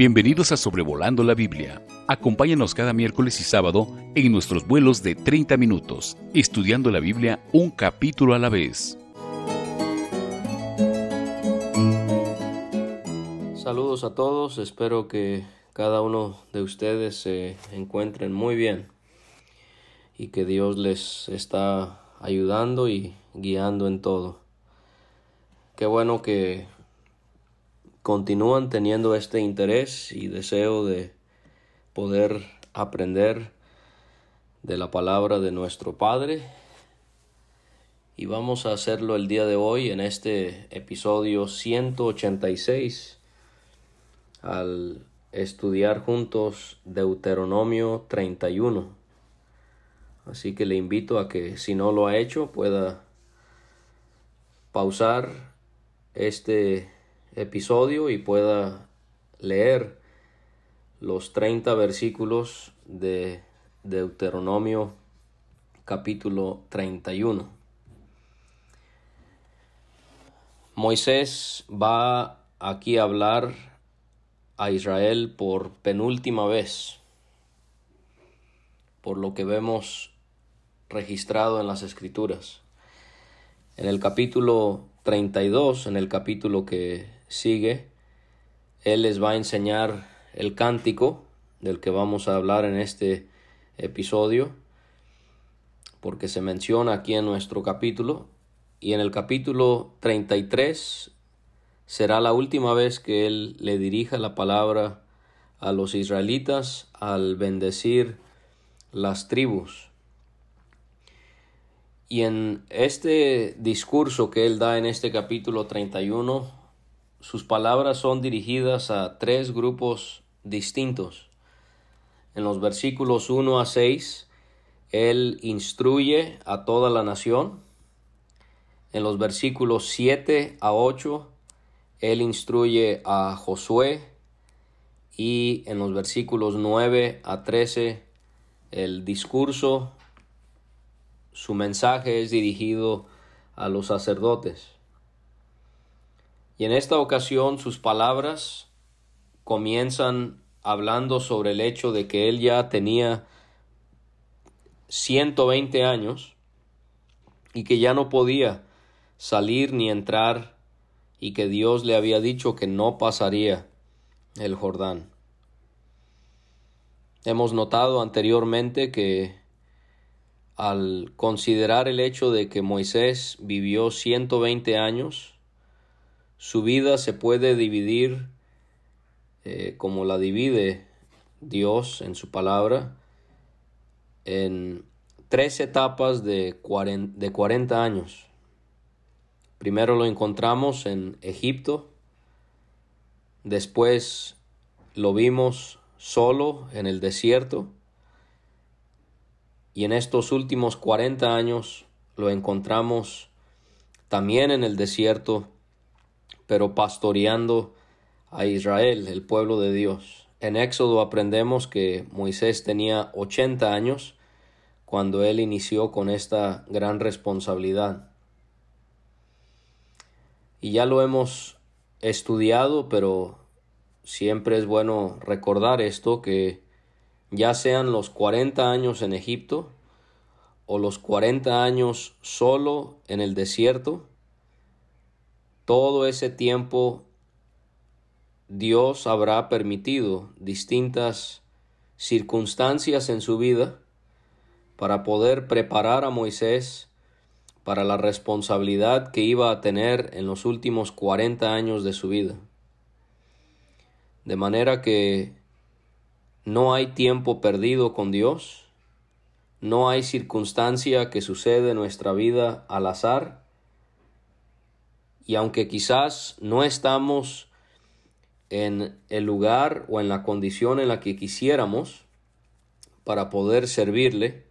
Bienvenidos a Sobrevolando la Biblia. Acompáñanos cada miércoles y sábado en nuestros vuelos de 30 minutos, estudiando la Biblia un capítulo a la vez. Saludos a todos, espero que cada uno de ustedes se encuentren muy bien y que Dios les está ayudando y guiando en todo. Qué bueno que continúan teniendo este interés y deseo de poder aprender de la palabra de nuestro Padre. Y vamos a hacerlo el día de hoy en este episodio 186 al estudiar juntos Deuteronomio 31. Así que le invito a que si no lo ha hecho pueda pausar este episodio y pueda leer los 30 versículos de Deuteronomio capítulo 31. Moisés va aquí a hablar a Israel por penúltima vez, por lo que vemos registrado en las escrituras. En el capítulo 32, en el capítulo que sigue, Él les va a enseñar el cántico del que vamos a hablar en este episodio, porque se menciona aquí en nuestro capítulo, y en el capítulo 33 será la última vez que Él le dirija la palabra a los israelitas al bendecir las tribus. Y en este discurso que él da en este capítulo 31, sus palabras son dirigidas a tres grupos distintos. En los versículos 1 a 6, Él instruye a toda la nación. En los versículos 7 a 8, Él instruye a Josué. Y en los versículos 9 a 13, el discurso, su mensaje es dirigido a los sacerdotes. Y en esta ocasión sus palabras comienzan hablando sobre el hecho de que él ya tenía 120 años y que ya no podía salir ni entrar y que Dios le había dicho que no pasaría el Jordán. Hemos notado anteriormente que al considerar el hecho de que Moisés vivió 120 años, su vida se puede dividir eh, como la divide Dios en su palabra en tres etapas de 40, de 40 años. Primero lo encontramos en Egipto, después lo vimos solo en el desierto y en estos últimos 40 años lo encontramos también en el desierto pero pastoreando a Israel, el pueblo de Dios. En Éxodo aprendemos que Moisés tenía 80 años cuando él inició con esta gran responsabilidad. Y ya lo hemos estudiado, pero siempre es bueno recordar esto, que ya sean los 40 años en Egipto o los 40 años solo en el desierto, todo ese tiempo Dios habrá permitido distintas circunstancias en su vida para poder preparar a Moisés para la responsabilidad que iba a tener en los últimos 40 años de su vida. De manera que no hay tiempo perdido con Dios, no hay circunstancia que sucede en nuestra vida al azar, y aunque quizás no estamos en el lugar o en la condición en la que quisiéramos para poder servirle,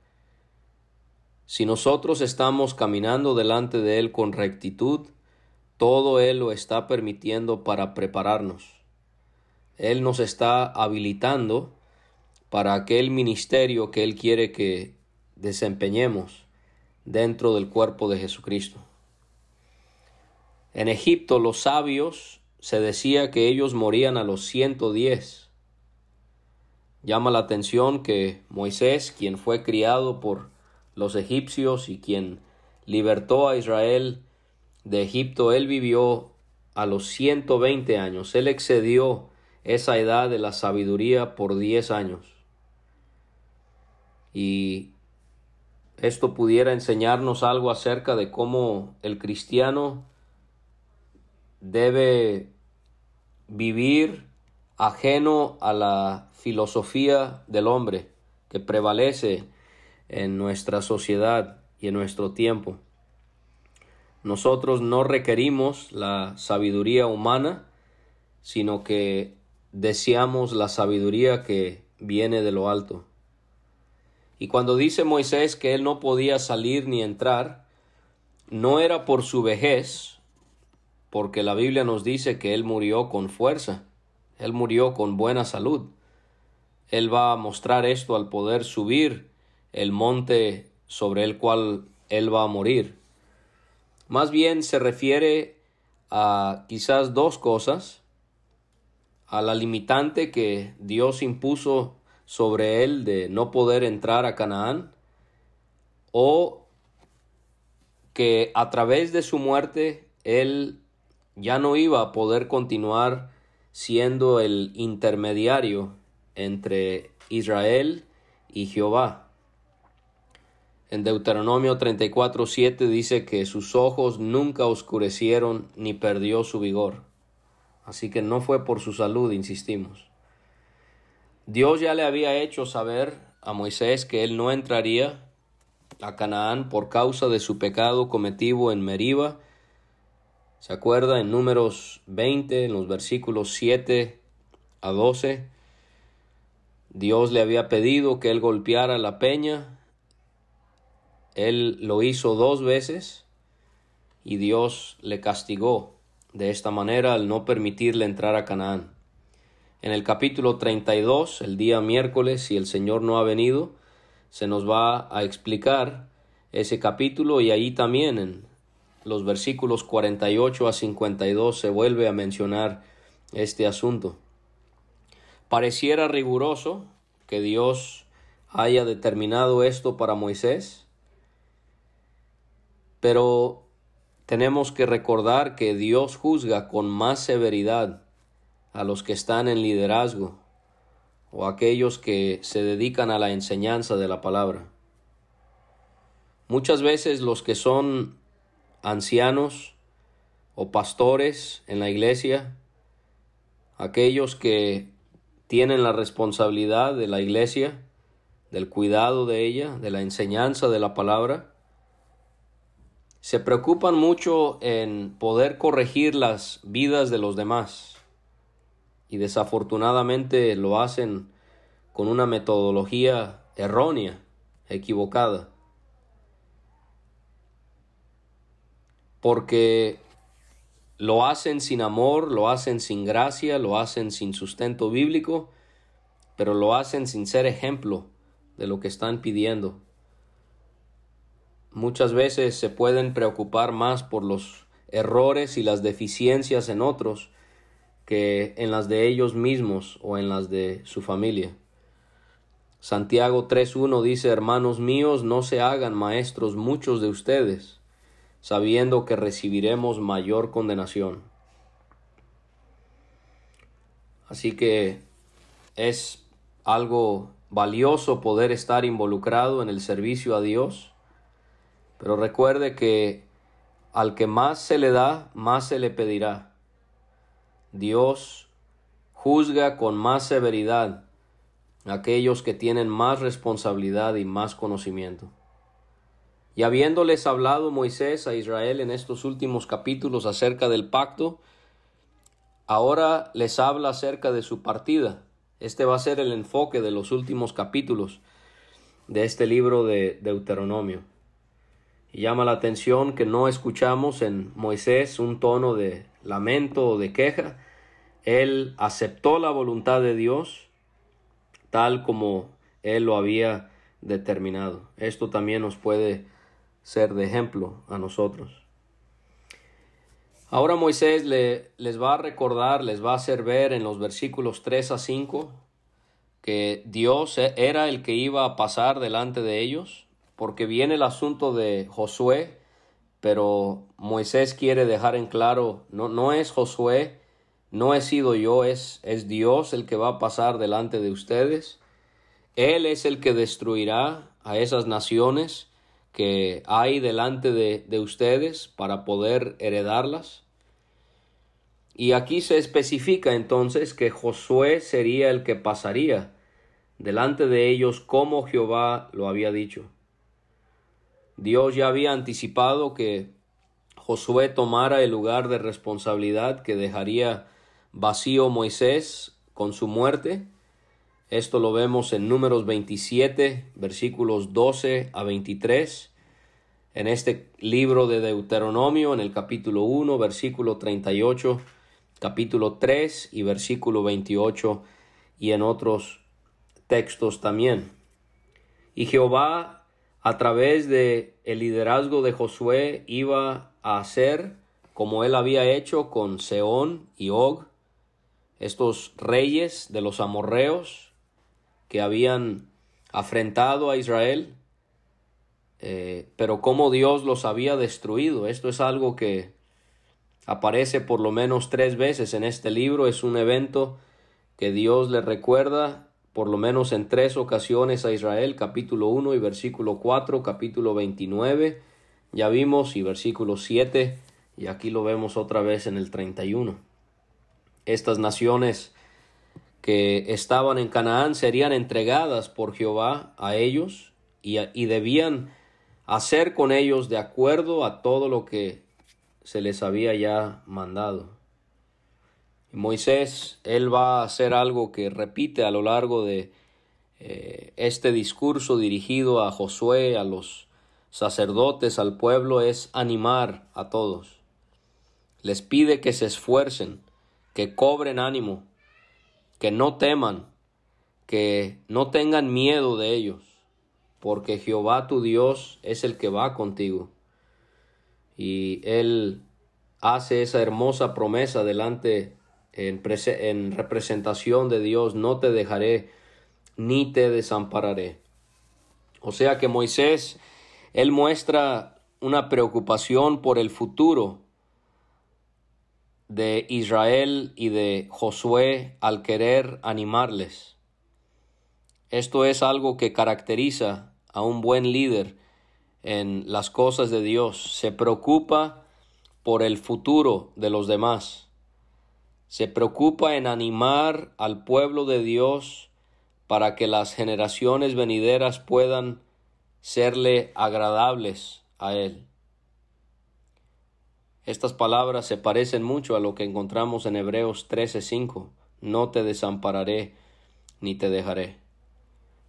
si nosotros estamos caminando delante de Él con rectitud, todo Él lo está permitiendo para prepararnos. Él nos está habilitando para aquel ministerio que Él quiere que desempeñemos dentro del cuerpo de Jesucristo. En Egipto los sabios se decía que ellos morían a los 110. Llama la atención que Moisés, quien fue criado por los egipcios y quien libertó a Israel de Egipto, él vivió a los 120 años. Él excedió esa edad de la sabiduría por 10 años. Y esto pudiera enseñarnos algo acerca de cómo el cristiano debe vivir ajeno a la filosofía del hombre que prevalece en nuestra sociedad y en nuestro tiempo. Nosotros no requerimos la sabiduría humana, sino que deseamos la sabiduría que viene de lo alto. Y cuando dice Moisés que él no podía salir ni entrar, no era por su vejez, porque la Biblia nos dice que Él murió con fuerza, Él murió con buena salud. Él va a mostrar esto al poder subir el monte sobre el cual Él va a morir. Más bien se refiere a quizás dos cosas, a la limitante que Dios impuso sobre él de no poder entrar a Canaán, o que a través de su muerte él ya no iba a poder continuar siendo el intermediario entre Israel y Jehová. En Deuteronomio 34:7 dice que sus ojos nunca oscurecieron ni perdió su vigor. Así que no fue por su salud, insistimos. Dios ya le había hecho saber a Moisés que él no entraría a Canaán por causa de su pecado cometido en Meriba ¿Se acuerda en números 20, en los versículos 7 a 12? Dios le había pedido que él golpeara la peña. Él lo hizo dos veces y Dios le castigó de esta manera al no permitirle entrar a Canaán. En el capítulo 32, el día miércoles, si el Señor no ha venido, se nos va a explicar ese capítulo y ahí también en los versículos 48 a 52 se vuelve a mencionar este asunto. Pareciera riguroso que Dios haya determinado esto para Moisés, pero tenemos que recordar que Dios juzga con más severidad a los que están en liderazgo o aquellos que se dedican a la enseñanza de la palabra. Muchas veces los que son ancianos o pastores en la iglesia, aquellos que tienen la responsabilidad de la iglesia, del cuidado de ella, de la enseñanza de la palabra, se preocupan mucho en poder corregir las vidas de los demás y desafortunadamente lo hacen con una metodología errónea, equivocada. Porque lo hacen sin amor, lo hacen sin gracia, lo hacen sin sustento bíblico, pero lo hacen sin ser ejemplo de lo que están pidiendo. Muchas veces se pueden preocupar más por los errores y las deficiencias en otros que en las de ellos mismos o en las de su familia. Santiago 3.1 dice, hermanos míos, no se hagan maestros muchos de ustedes sabiendo que recibiremos mayor condenación. Así que es algo valioso poder estar involucrado en el servicio a Dios, pero recuerde que al que más se le da, más se le pedirá. Dios juzga con más severidad a aquellos que tienen más responsabilidad y más conocimiento. Y habiéndoles hablado Moisés a Israel en estos últimos capítulos acerca del pacto, ahora les habla acerca de su partida. Este va a ser el enfoque de los últimos capítulos de este libro de Deuteronomio. Y llama la atención que no escuchamos en Moisés un tono de lamento o de queja. Él aceptó la voluntad de Dios tal como él lo había determinado. Esto también nos puede ser de ejemplo a nosotros. Ahora Moisés le, les va a recordar, les va a hacer ver en los versículos 3 a 5 que Dios era el que iba a pasar delante de ellos, porque viene el asunto de Josué, pero Moisés quiere dejar en claro, no, no es Josué, no he sido yo, es, es Dios el que va a pasar delante de ustedes. Él es el que destruirá a esas naciones que hay delante de, de ustedes para poder heredarlas. Y aquí se especifica entonces que Josué sería el que pasaría delante de ellos como Jehová lo había dicho. Dios ya había anticipado que Josué tomara el lugar de responsabilidad que dejaría vacío Moisés con su muerte. Esto lo vemos en números 27, versículos 12 a 23. En este libro de Deuteronomio, en el capítulo 1, versículo 38, capítulo 3 y versículo 28, y en otros textos también. Y Jehová, a través de el liderazgo de Josué, iba a hacer como él había hecho con Seón y Og, estos reyes de los amorreos que habían afrentado a Israel, eh, pero como Dios los había destruido. Esto es algo que aparece por lo menos tres veces en este libro. Es un evento que Dios le recuerda por lo menos en tres ocasiones a Israel, capítulo 1 y versículo 4, capítulo 29, ya vimos, y versículo 7, y aquí lo vemos otra vez en el 31. Estas naciones que estaban en Canaán serían entregadas por Jehová a ellos y, y debían hacer con ellos de acuerdo a todo lo que se les había ya mandado. Moisés, él va a hacer algo que repite a lo largo de eh, este discurso dirigido a Josué, a los sacerdotes, al pueblo, es animar a todos. Les pide que se esfuercen, que cobren ánimo, que no teman, que no tengan miedo de ellos, porque Jehová tu Dios es el que va contigo. Y él hace esa hermosa promesa delante en, representación de Dios, no te dejaré ni te desampararé. O sea que Moisés, él muestra una preocupación por el futuro de Israel y de Josué al querer animarles. Esto es algo que caracteriza a un buen líder en las cosas de Dios. Se preocupa por el futuro de los demás se preocupa en animar al pueblo de Dios para que las generaciones venideras puedan serle agradables a Él. Estas palabras se parecen mucho a lo que encontramos en Hebreos 13:5. No te desampararé ni te dejaré.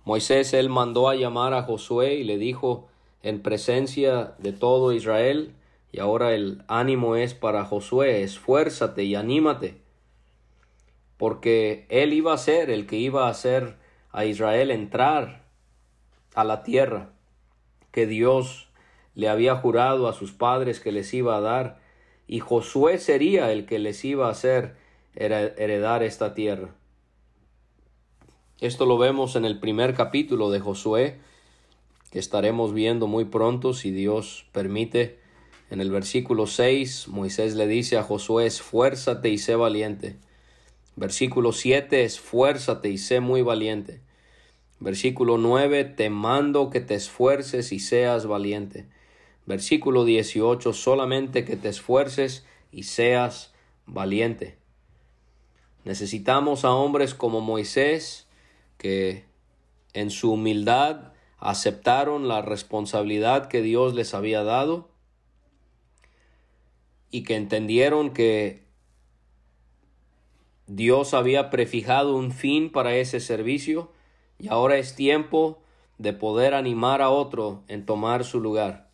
Moisés él mandó a llamar a Josué y le dijo en presencia de todo Israel, y ahora el ánimo es para Josué, esfuérzate y anímate porque él iba a ser el que iba a hacer a Israel entrar a la tierra que Dios le había jurado a sus padres que les iba a dar, y Josué sería el que les iba a hacer heredar esta tierra. Esto lo vemos en el primer capítulo de Josué, que estaremos viendo muy pronto si Dios permite. En el versículo 6, Moisés le dice a Josué, esfuérzate y sé valiente Versículo 7, esfuérzate y sé muy valiente. Versículo 9, te mando que te esfuerces y seas valiente. Versículo 18, solamente que te esfuerces y seas valiente. Necesitamos a hombres como Moisés que en su humildad aceptaron la responsabilidad que Dios les había dado y que entendieron que Dios había prefijado un fin para ese servicio y ahora es tiempo de poder animar a otro en tomar su lugar.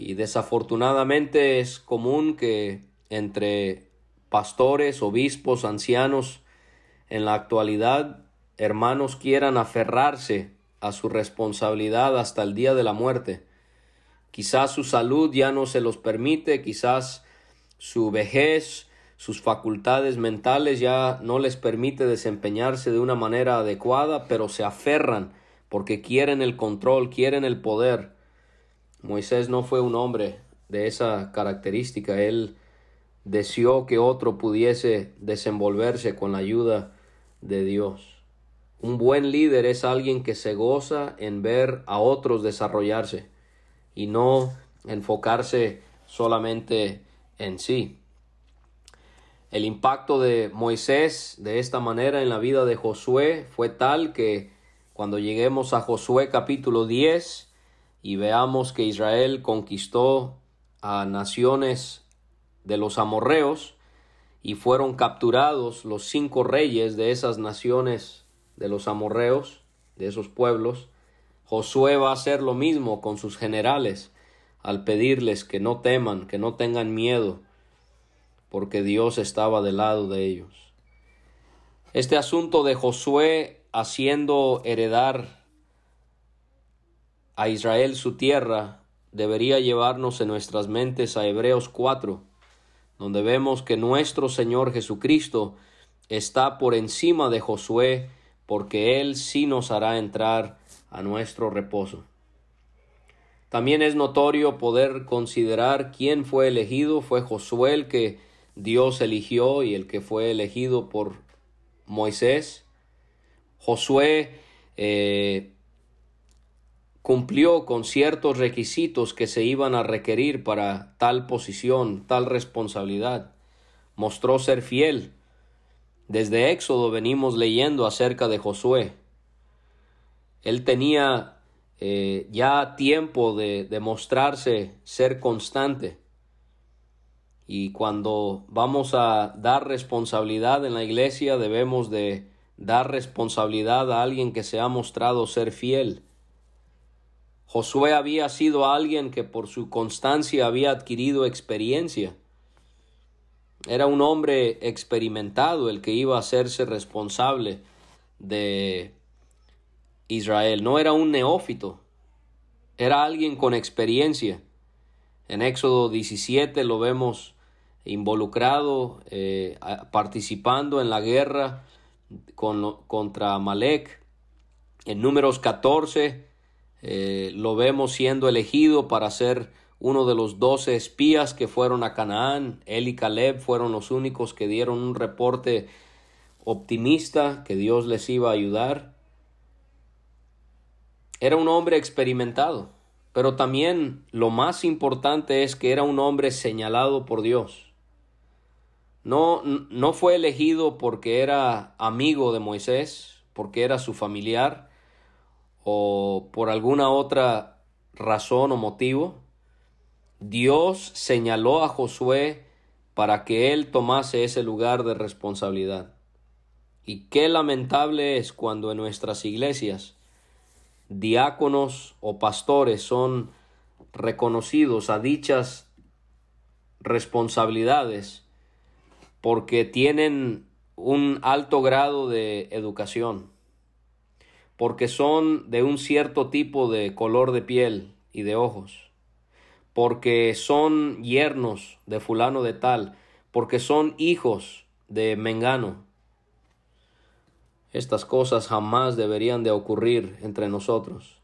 Y desafortunadamente es común que entre pastores, obispos, ancianos, en la actualidad, hermanos quieran aferrarse a su responsabilidad hasta el día de la muerte. Quizás su salud ya no se los permite, quizás su vejez, sus facultades mentales ya no les permite desempeñarse de una manera adecuada, pero se aferran porque quieren el control, quieren el poder. Moisés no fue un hombre de esa característica, él deseó que otro pudiese desenvolverse con la ayuda de Dios. Un buen líder es alguien que se goza en ver a otros desarrollarse y no enfocarse solamente en sí. El impacto de Moisés de esta manera en la vida de Josué fue tal que cuando lleguemos a Josué capítulo 10 y veamos que Israel conquistó a naciones de los amorreos y fueron capturados los cinco reyes de esas naciones de los amorreos, de esos pueblos, Josué va a hacer lo mismo con sus generales al pedirles que no teman, que no tengan miedo, porque Dios estaba del lado de ellos. Este asunto de Josué haciendo heredar a Israel su tierra debería llevarnos en nuestras mentes a Hebreos 4, donde vemos que nuestro Señor Jesucristo está por encima de Josué, porque Él sí nos hará entrar a nuestro reposo. También es notorio poder considerar quién fue elegido. Fue Josué el que Dios eligió y el que fue elegido por Moisés. Josué eh, cumplió con ciertos requisitos que se iban a requerir para tal posición, tal responsabilidad. Mostró ser fiel. Desde Éxodo venimos leyendo acerca de Josué. Él tenía eh, ya tiempo de, demostrarse ser constante. Y cuando vamos a dar responsabilidad en la iglesia, debemos de dar responsabilidad a alguien que se ha mostrado ser fiel. Josué había sido alguien que por su constancia había adquirido experiencia. Era un hombre experimentado el que iba a hacerse responsable de Israel. No era un neófito, era alguien con experiencia. En Éxodo 17 lo vemos involucrado, eh, participando en la guerra con, contra Amalek. En números 14 eh, lo vemos siendo elegido para ser uno de los doce espías que fueron a Canaán. Él y Caleb fueron los únicos que dieron un reporte optimista que Dios les iba a ayudar. Era un hombre experimentado, pero también lo más importante es que era un hombre señalado por Dios. No, no fue elegido porque era amigo de Moisés, porque era su familiar o por alguna otra razón o motivo. Dios señaló a Josué para que él tomase ese lugar de responsabilidad. Y qué lamentable es cuando en nuestras iglesias diáconos o pastores son reconocidos a dichas responsabilidades porque tienen un alto grado de educación, porque son de un cierto tipo de color de piel y de ojos, porque son yernos de fulano de tal, porque son hijos de Mengano, estas cosas jamás deberían de ocurrir entre nosotros.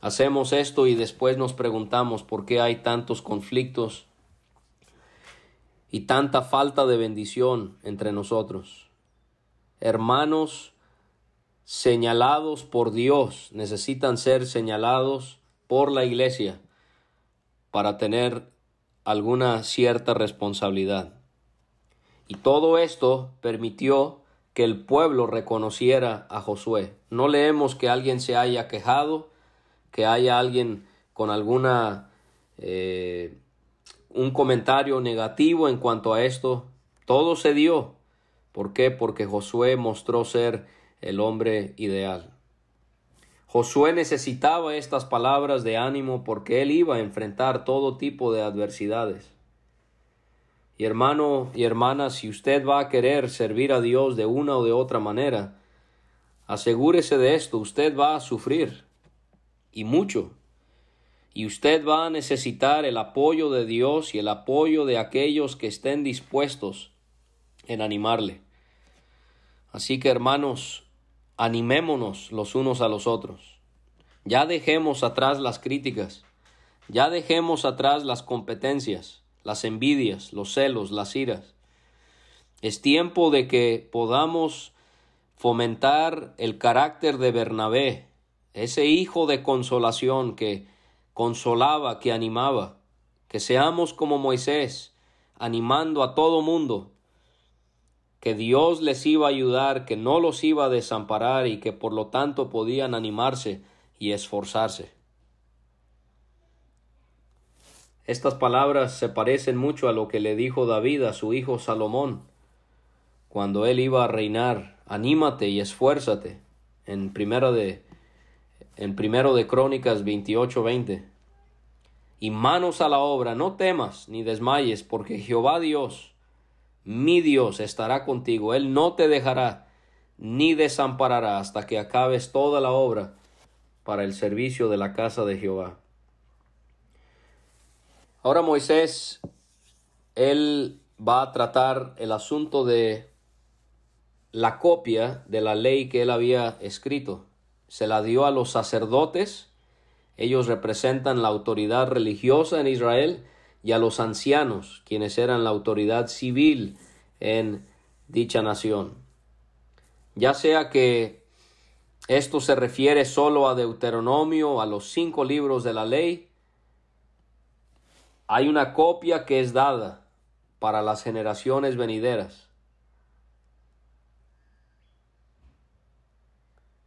Hacemos esto y después nos preguntamos por qué hay tantos conflictos y tanta falta de bendición entre nosotros. Hermanos señalados por Dios necesitan ser señalados por la iglesia para tener alguna cierta responsabilidad. Y todo esto permitió que el pueblo reconociera a Josué. No leemos que alguien se haya quejado, que haya alguien con alguna eh, un comentario negativo en cuanto a esto. Todo se dio. ¿Por qué? Porque Josué mostró ser el hombre ideal. Josué necesitaba estas palabras de ánimo porque él iba a enfrentar todo tipo de adversidades. Y hermano y hermana, si usted va a querer servir a Dios de una o de otra manera, asegúrese de esto, usted va a sufrir y mucho. y usted va a necesitar el apoyo de Dios y el apoyo de aquellos que estén dispuestos en animarle. Así que hermanos, animémonos los unos a los otros. Ya dejemos atrás las críticas, ya dejemos atrás las competencias, las envidias, los celos, las iras. Es tiempo de que podamos fomentar el carácter de Bernabé, ese hijo de consolación que consolaba, que animaba, que seamos como Moisés, animando a todo mundo, que Dios les iba a ayudar, que no los iba a desamparar y que por lo tanto podían animarse y esforzarse. Estas palabras se parecen mucho a lo que le dijo David a su hijo Salomón cuando él iba a reinar. Anímate y esfuérzate. En primero de en primero de Crónicas 28:20. Y manos a la obra, no temas ni desmayes, porque Jehová Dios mi Dios estará contigo, Él no te dejará ni desamparará hasta que acabes toda la obra para el servicio de la casa de Jehová. Ahora Moisés, él va a tratar el asunto de la copia de la ley que él había escrito. Se la dio a los sacerdotes, ellos representan la autoridad religiosa en Israel, y a los ancianos, quienes eran la autoridad civil en dicha nación. Ya sea que esto se refiere solo a Deuteronomio, a los cinco libros de la ley, hay una copia que es dada para las generaciones venideras.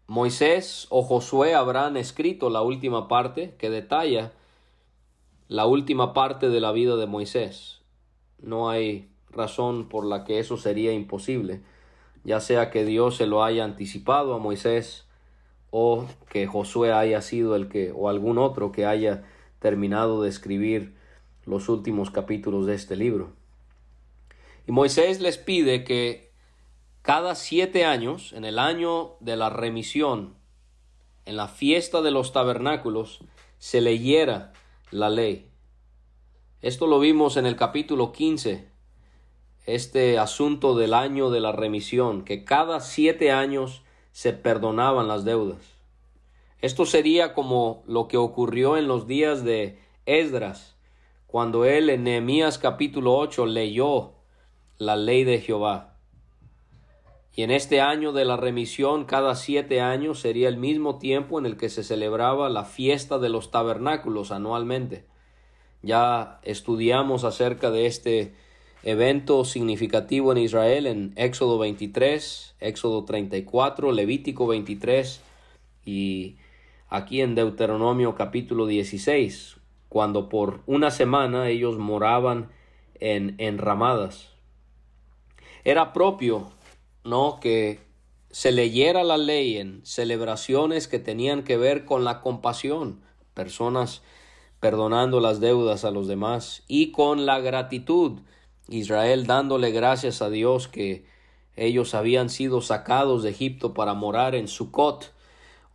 Moisés o Josué habrán escrito la última parte que detalla la última parte de la vida de Moisés. No hay razón por la que eso sería imposible, ya sea que Dios se lo haya anticipado a Moisés o que Josué haya sido el que o algún otro que haya terminado de escribir los últimos capítulos de este libro. Y Moisés les pide que cada siete años, en el año de la remisión, en la fiesta de los tabernáculos, se leyera la ley. Esto lo vimos en el capítulo 15, este asunto del año de la remisión, que cada siete años se perdonaban las deudas. Esto sería como lo que ocurrió en los días de Esdras, cuando él en Nehemías capítulo 8 leyó la ley de Jehová. Y en este año de la remisión, cada siete años sería el mismo tiempo en el que se celebraba la fiesta de los tabernáculos anualmente. Ya estudiamos acerca de este evento significativo en Israel en Éxodo 23, Éxodo 34, Levítico 23 y aquí en Deuteronomio capítulo 16, cuando por una semana ellos moraban en enramadas. Era propio ¿no? Que se leyera la ley en celebraciones que tenían que ver con la compasión, personas perdonando las deudas a los demás y con la gratitud, Israel dándole gracias a Dios que ellos habían sido sacados de Egipto para morar en Sucot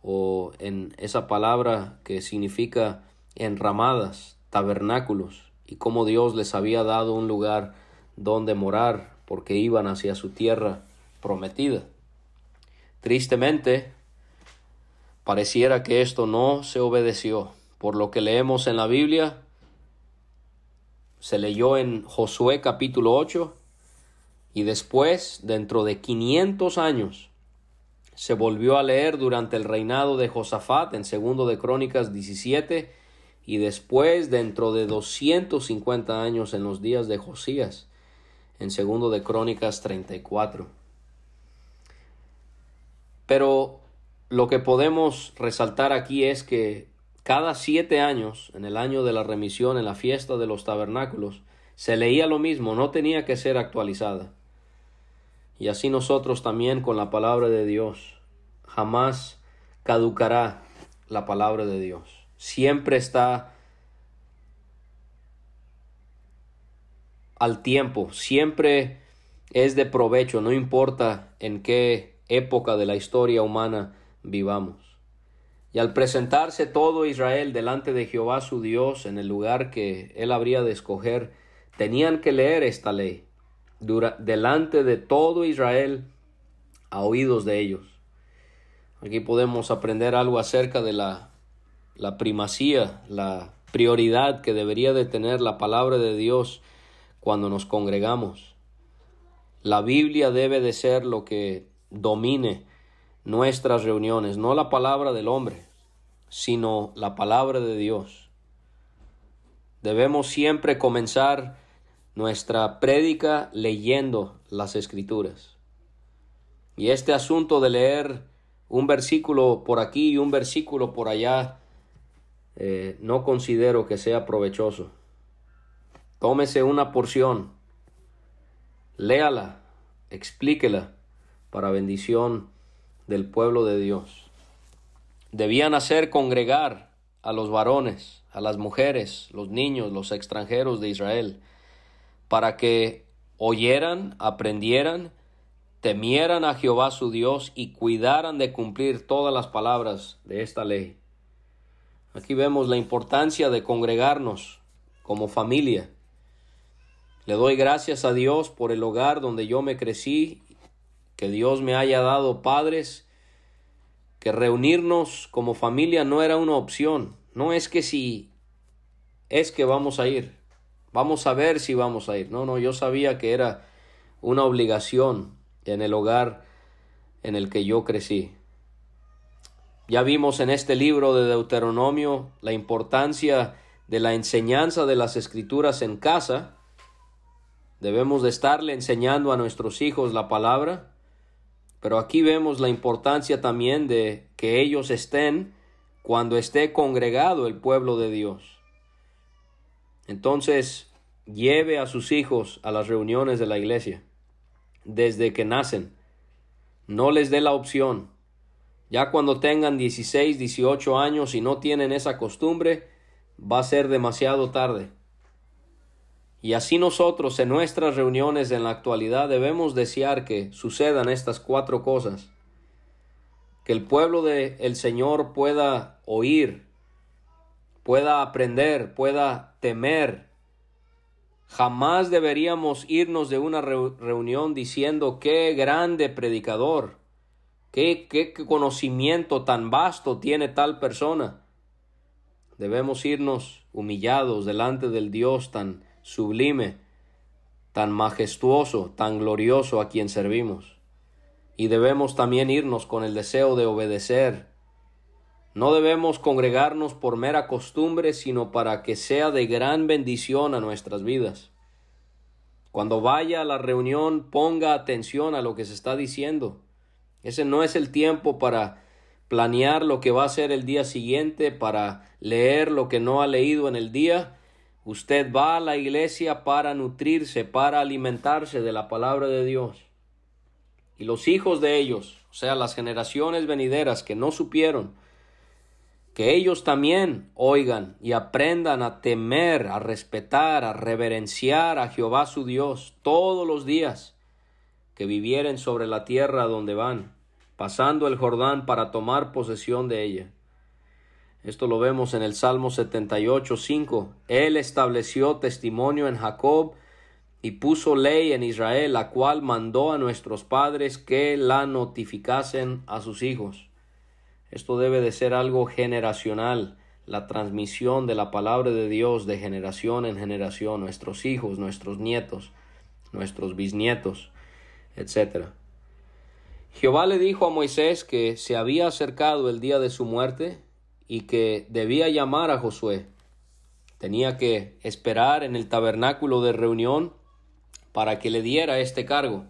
o en esa palabra que significa enramadas, tabernáculos, y cómo Dios les había dado un lugar donde morar porque iban hacia su tierra prometida. Tristemente, pareciera que esto no se obedeció. Por lo que leemos en la Biblia, se leyó en Josué capítulo 8 y después, dentro de 500 años, se volvió a leer durante el reinado de Josafat en segundo de Crónicas 17 y después dentro de 250 años en los días de Josías en segundo de Crónicas 34. Pero lo que podemos resaltar aquí es que cada siete años, en el año de la remisión, en la fiesta de los tabernáculos, se leía lo mismo, no tenía que ser actualizada. Y así nosotros también con la palabra de Dios. Jamás caducará la palabra de Dios. Siempre está al tiempo, siempre es de provecho, no importa en qué época de la historia humana vivamos. Y al presentarse todo Israel delante de Jehová su Dios en el lugar que él habría de escoger, tenían que leer esta ley delante de todo Israel a oídos de ellos. Aquí podemos aprender algo acerca de la, la primacía, la prioridad que debería de tener la palabra de Dios cuando nos congregamos. La Biblia debe de ser lo que domine nuestras reuniones, no la palabra del hombre, sino la palabra de Dios. Debemos siempre comenzar nuestra prédica leyendo las escrituras. Y este asunto de leer un versículo por aquí y un versículo por allá, eh, no considero que sea provechoso. Tómese una porción, léala, explíquela para bendición del pueblo de Dios. Debían hacer congregar a los varones, a las mujeres, los niños, los extranjeros de Israel, para que oyeran, aprendieran, temieran a Jehová su Dios y cuidaran de cumplir todas las palabras de esta ley. Aquí vemos la importancia de congregarnos como familia. Le doy gracias a Dios por el hogar donde yo me crecí que Dios me haya dado padres, que reunirnos como familia no era una opción, no es que si es que vamos a ir, vamos a ver si vamos a ir, no, no, yo sabía que era una obligación en el hogar en el que yo crecí. Ya vimos en este libro de Deuteronomio la importancia de la enseñanza de las escrituras en casa. Debemos de estarle enseñando a nuestros hijos la palabra. Pero aquí vemos la importancia también de que ellos estén cuando esté congregado el pueblo de Dios. Entonces, lleve a sus hijos a las reuniones de la iglesia desde que nacen. No les dé la opción. Ya cuando tengan 16, 18 años y no tienen esa costumbre, va a ser demasiado tarde. Y así nosotros en nuestras reuniones en la actualidad debemos desear que sucedan estas cuatro cosas. Que el pueblo del el Señor pueda oír, pueda aprender, pueda temer. Jamás deberíamos irnos de una reunión diciendo qué grande predicador, qué, qué conocimiento tan vasto tiene tal persona. Debemos irnos humillados delante del Dios tan sublime, tan majestuoso, tan glorioso a quien servimos. Y debemos también irnos con el deseo de obedecer. No debemos congregarnos por mera costumbre, sino para que sea de gran bendición a nuestras vidas. Cuando vaya a la reunión, ponga atención a lo que se está diciendo. Ese no es el tiempo para planear lo que va a ser el día siguiente, para leer lo que no ha leído en el día, Usted va a la iglesia para nutrirse, para alimentarse de la palabra de Dios. Y los hijos de ellos, o sea, las generaciones venideras que no supieron, que ellos también oigan y aprendan a temer, a respetar, a reverenciar a Jehová su Dios todos los días que vivieren sobre la tierra donde van, pasando el Jordán para tomar posesión de ella. Esto lo vemos en el Salmo 78, 5. Él estableció testimonio en Jacob y puso ley en Israel, la cual mandó a nuestros padres que la notificasen a sus hijos. Esto debe de ser algo generacional, la transmisión de la palabra de Dios de generación en generación, nuestros hijos, nuestros nietos, nuestros bisnietos, etc. Jehová le dijo a Moisés que se había acercado el día de su muerte y que debía llamar a Josué. Tenía que esperar en el tabernáculo de reunión para que le diera este cargo.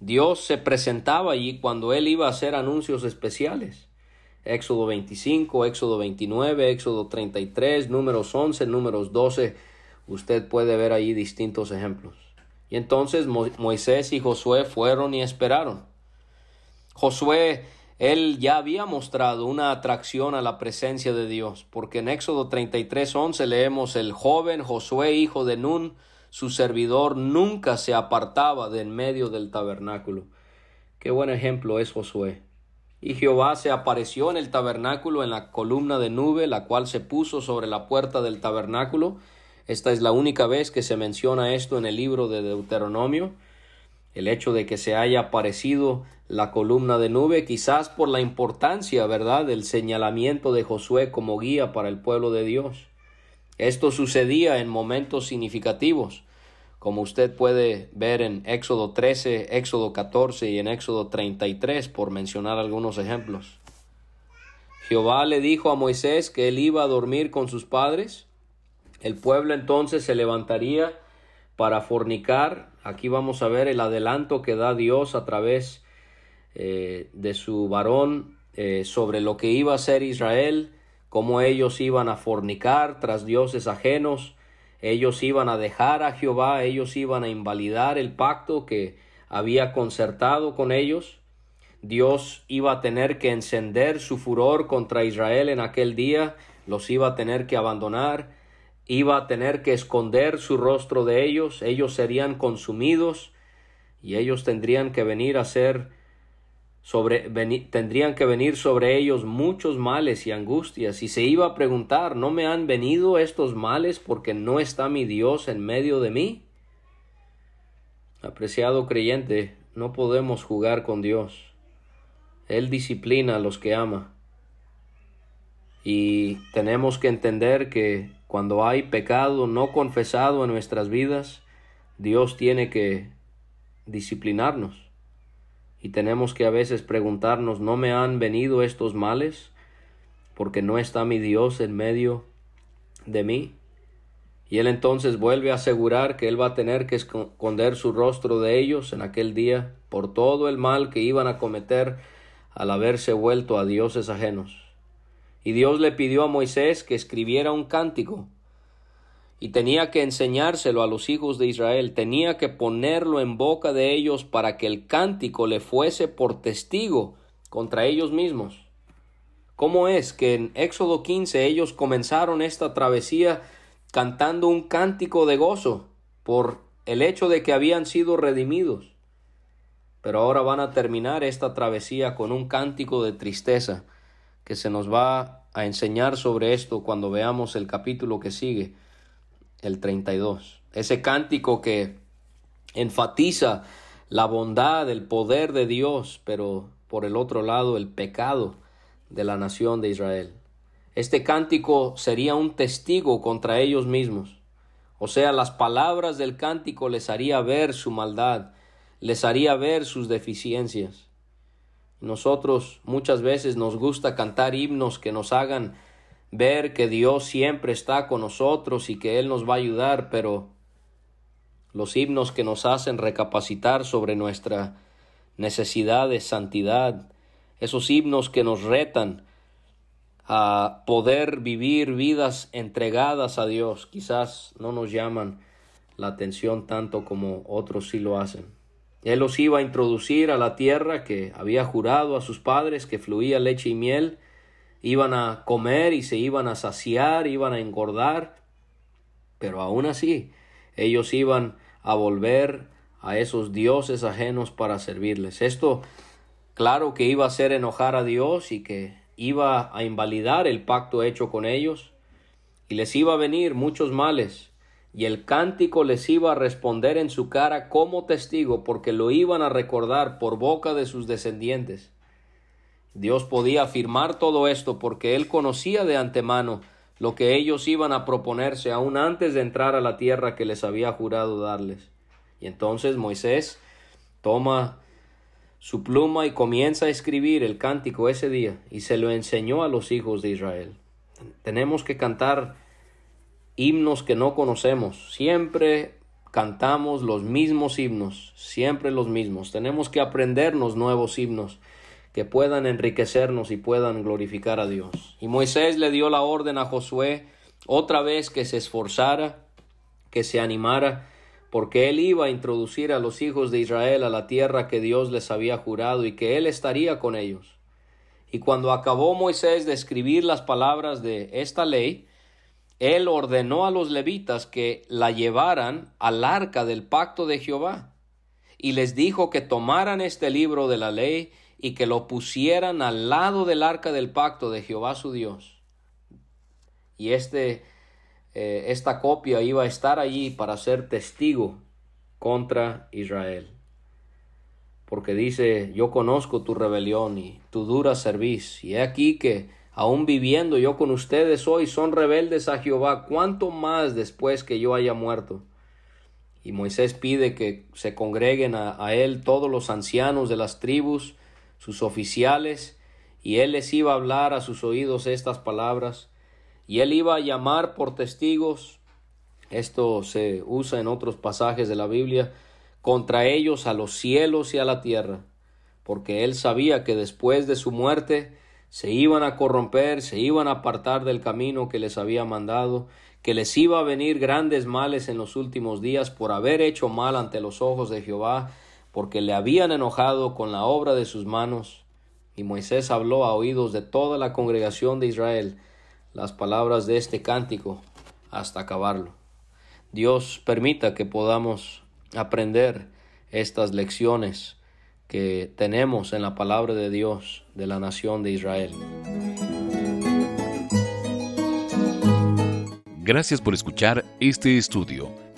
Dios se presentaba allí cuando él iba a hacer anuncios especiales. Éxodo 25, Éxodo 29, Éxodo 33, números 11, números 12. Usted puede ver ahí distintos ejemplos. Y entonces Moisés y Josué fueron y esperaron. Josué él ya había mostrado una atracción a la presencia de Dios, porque en Éxodo 33:11 leemos el joven Josué, hijo de Nun, su servidor nunca se apartaba de en medio del tabernáculo. Qué buen ejemplo es Josué. Y Jehová se apareció en el tabernáculo en la columna de nube, la cual se puso sobre la puerta del tabernáculo. Esta es la única vez que se menciona esto en el libro de Deuteronomio. El hecho de que se haya aparecido la columna de nube, quizás por la importancia, ¿verdad?, del señalamiento de Josué como guía para el pueblo de Dios. Esto sucedía en momentos significativos como usted puede ver en Éxodo 13, Éxodo 14 y en Éxodo 33, por mencionar algunos ejemplos. Jehová le dijo a Moisés que él iba a dormir con sus padres. El pueblo entonces se levantaría para fornicar. Aquí vamos a ver el adelanto que da Dios a través eh, de su varón eh, sobre lo que iba a ser Israel, cómo ellos iban a fornicar tras dioses ajenos, ellos iban a dejar a Jehová, ellos iban a invalidar el pacto que había concertado con ellos. Dios iba a tener que encender su furor contra Israel en aquel día, los iba a tener que abandonar, iba a tener que esconder su rostro de ellos, ellos serían consumidos y ellos tendrían que venir a ser tendrían que venir sobre ellos muchos males y angustias, y se iba a preguntar, ¿no me han venido estos males porque no está mi Dios en medio de mí? Apreciado creyente, no podemos jugar con Dios. Él disciplina a los que ama. Y tenemos que entender que cuando hay pecado no confesado en nuestras vidas, Dios tiene que disciplinarnos. Y tenemos que a veces preguntarnos, ¿no me han venido estos males? Porque no está mi Dios en medio de mí. Y él entonces vuelve a asegurar que él va a tener que esconder su rostro de ellos en aquel día por todo el mal que iban a cometer al haberse vuelto a dioses ajenos. Y Dios le pidió a Moisés que escribiera un cántico y tenía que enseñárselo a los hijos de Israel, tenía que ponerlo en boca de ellos para que el cántico le fuese por testigo contra ellos mismos. ¿Cómo es que en Éxodo 15 ellos comenzaron esta travesía cantando un cántico de gozo por el hecho de que habían sido redimidos? Pero ahora van a terminar esta travesía con un cántico de tristeza que se nos va a enseñar sobre esto cuando veamos el capítulo que sigue el 32. Ese cántico que enfatiza la bondad, el poder de Dios, pero por el otro lado el pecado de la nación de Israel. Este cántico sería un testigo contra ellos mismos. O sea, las palabras del cántico les haría ver su maldad, les haría ver sus deficiencias. Nosotros muchas veces nos gusta cantar himnos que nos hagan ver que Dios siempre está con nosotros y que Él nos va a ayudar, pero los himnos que nos hacen recapacitar sobre nuestra necesidad de santidad, esos himnos que nos retan a poder vivir vidas entregadas a Dios, quizás no nos llaman la atención tanto como otros sí lo hacen. Él los iba a introducir a la tierra que había jurado a sus padres que fluía leche y miel, iban a comer y se iban a saciar, iban a engordar, pero aún así ellos iban a volver a esos dioses ajenos para servirles. Esto claro que iba a hacer enojar a Dios y que iba a invalidar el pacto hecho con ellos y les iba a venir muchos males y el cántico les iba a responder en su cara como testigo porque lo iban a recordar por boca de sus descendientes. Dios podía afirmar todo esto porque Él conocía de antemano lo que ellos iban a proponerse aún antes de entrar a la tierra que les había jurado darles. Y entonces Moisés toma su pluma y comienza a escribir el cántico ese día y se lo enseñó a los hijos de Israel. Tenemos que cantar himnos que no conocemos. Siempre cantamos los mismos himnos, siempre los mismos. Tenemos que aprendernos nuevos himnos que puedan enriquecernos y puedan glorificar a Dios. Y Moisés le dio la orden a Josué otra vez que se esforzara, que se animara, porque él iba a introducir a los hijos de Israel a la tierra que Dios les había jurado y que él estaría con ellos. Y cuando acabó Moisés de escribir las palabras de esta ley, él ordenó a los levitas que la llevaran al arca del pacto de Jehová, y les dijo que tomaran este libro de la ley y que lo pusieran al lado del arca del pacto de Jehová su Dios. Y este, eh, esta copia iba a estar allí para ser testigo contra Israel. Porque dice, yo conozco tu rebelión y tu dura cerviz, y he aquí que, aun viviendo yo con ustedes hoy, son rebeldes a Jehová, cuánto más después que yo haya muerto. Y Moisés pide que se congreguen a, él todos los ancianos de las tribus, sus oficiales, y él les iba a hablar a sus oídos estas palabras, y él iba a llamar por testigos, esto se usa en otros pasajes de la Biblia, contra ellos a los cielos y a la tierra, porque él sabía que después de su muerte se iban a corromper, se iban a apartar del camino que les había mandado, que les iba a venir grandes males en los últimos días por haber hecho mal ante los ojos de Jehová, porque le habían enojado con la obra de sus manos. Y Moisés habló a oídos de toda la congregación de Israel las palabras de este cántico hasta acabarlo. Dios permita que podamos aprender estas lecciones que tenemos en la palabra de Dios de la nación de Israel. Gracias por escuchar este estudio.